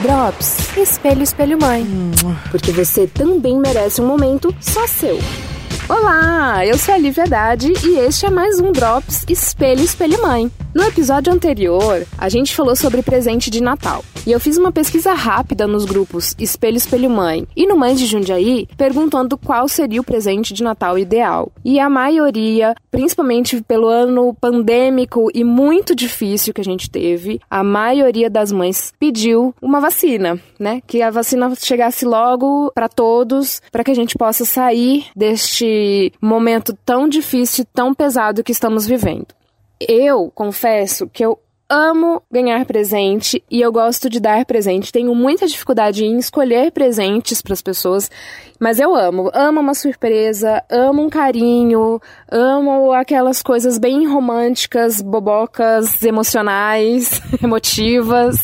Drops, espelho, espelho, mãe. Porque você também merece um momento só seu. Olá, eu sou a Lívia Haddad e este é mais um Drops Espelho, espelho, mãe. No episódio anterior, a gente falou sobre presente de Natal. E eu fiz uma pesquisa rápida nos grupos Espelho Espelho Mãe e no Mães de Jundiaí, perguntando qual seria o presente de Natal ideal. E a maioria, principalmente pelo ano pandêmico e muito difícil que a gente teve, a maioria das mães pediu uma vacina, né? Que a vacina chegasse logo para todos, para que a gente possa sair deste momento tão difícil, tão pesado que estamos vivendo. Eu confesso que eu amo ganhar presente e eu gosto de dar presente. Tenho muita dificuldade em escolher presentes para as pessoas, mas eu amo. Amo uma surpresa, amo um carinho, amo aquelas coisas bem românticas, bobocas, emocionais, emotivas,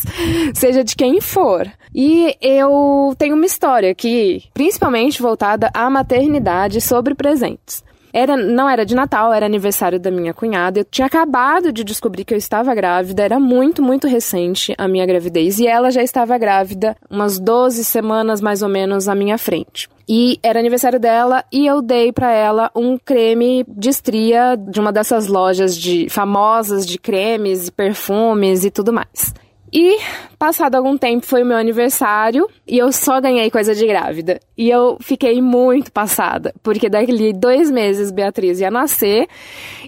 seja de quem for. E eu tenho uma história aqui, principalmente voltada à maternidade sobre presentes. Era, não era de Natal, era aniversário da minha cunhada. Eu tinha acabado de descobrir que eu estava grávida, era muito, muito recente a minha gravidez. E ela já estava grávida umas 12 semanas mais ou menos à minha frente. E era aniversário dela e eu dei para ela um creme de estria de uma dessas lojas de famosas de cremes e perfumes e tudo mais. E, passado algum tempo, foi o meu aniversário e eu só ganhei coisa de grávida. E eu fiquei muito passada, porque daqui dois meses Beatriz ia nascer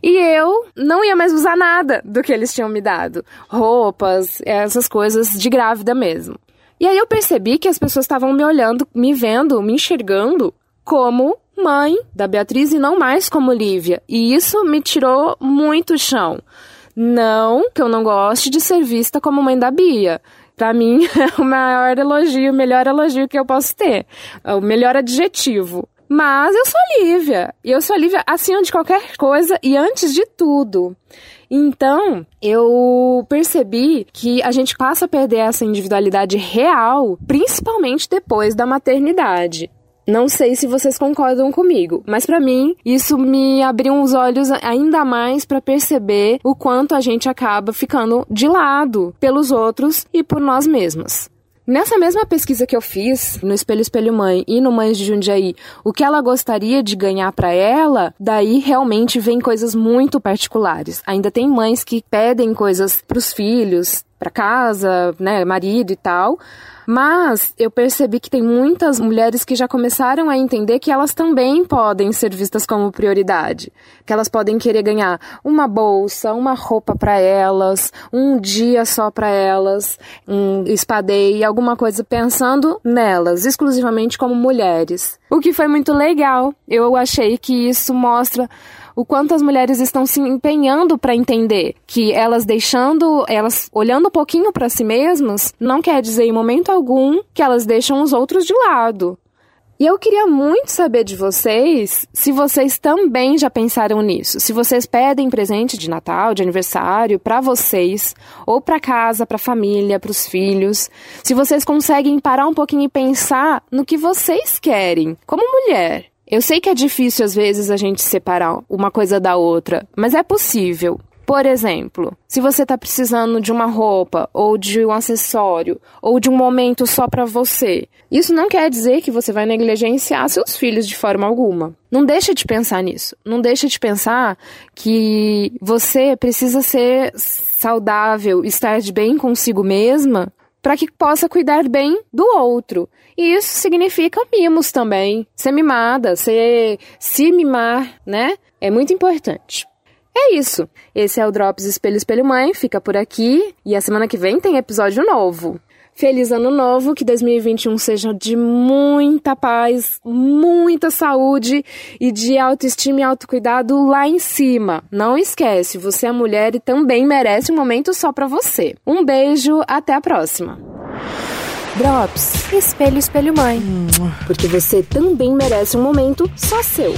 e eu não ia mais usar nada do que eles tinham me dado. Roupas, essas coisas de grávida mesmo. E aí eu percebi que as pessoas estavam me olhando, me vendo, me enxergando como mãe da Beatriz e não mais como Lívia. E isso me tirou muito chão. Não que eu não goste de ser vista como mãe da Bia. Para mim é o maior elogio, o melhor elogio que eu posso ter. É o melhor adjetivo. Mas eu sou Lívia. E eu sou Lívia acima de qualquer coisa e antes de tudo. Então, eu percebi que a gente passa a perder essa individualidade real, principalmente depois da maternidade. Não sei se vocês concordam comigo, mas para mim isso me abriu os olhos ainda mais para perceber o quanto a gente acaba ficando de lado pelos outros e por nós mesmas. Nessa mesma pesquisa que eu fiz no Espelho Espelho Mãe e no Mães de Jundiaí, o que ela gostaria de ganhar para ela, daí realmente vem coisas muito particulares. Ainda tem mães que pedem coisas para os filhos, para casa, né, marido e tal, mas eu percebi que tem muitas mulheres que já começaram a entender que elas também podem ser vistas como prioridade, que elas podem querer ganhar uma bolsa, uma roupa para elas, um dia só para elas, um espadeio, alguma coisa pensando nelas, exclusivamente como mulheres. O que foi muito legal. Eu achei que isso mostra o quanto as mulheres estão se empenhando para entender que elas deixando, elas olhando um pouquinho para si mesmas, não quer dizer em momento algum que elas deixam os outros de lado. E eu queria muito saber de vocês se vocês também já pensaram nisso. Se vocês pedem presente de Natal, de aniversário para vocês, ou para casa, para família, para os filhos. Se vocês conseguem parar um pouquinho e pensar no que vocês querem, como mulher. Eu sei que é difícil às vezes a gente separar uma coisa da outra, mas é possível. Por exemplo, se você está precisando de uma roupa, ou de um acessório, ou de um momento só para você, isso não quer dizer que você vai negligenciar seus filhos de forma alguma. Não deixa de pensar nisso. Não deixa de pensar que você precisa ser saudável, estar de bem consigo mesma para que possa cuidar bem do outro. E isso significa mimos também. Ser mimada, ser, se mimar, né? É muito importante. É isso. Esse é o Drops Espelho Espelho Mãe. Fica por aqui. E a semana que vem tem episódio novo. Feliz ano novo, que 2021 seja de muita paz, muita saúde e de autoestima e autocuidado lá em cima. Não esquece, você é mulher e também merece um momento só para você. Um beijo, até a próxima. Drops. Espelho, espelho, mãe. Porque você também merece um momento só seu.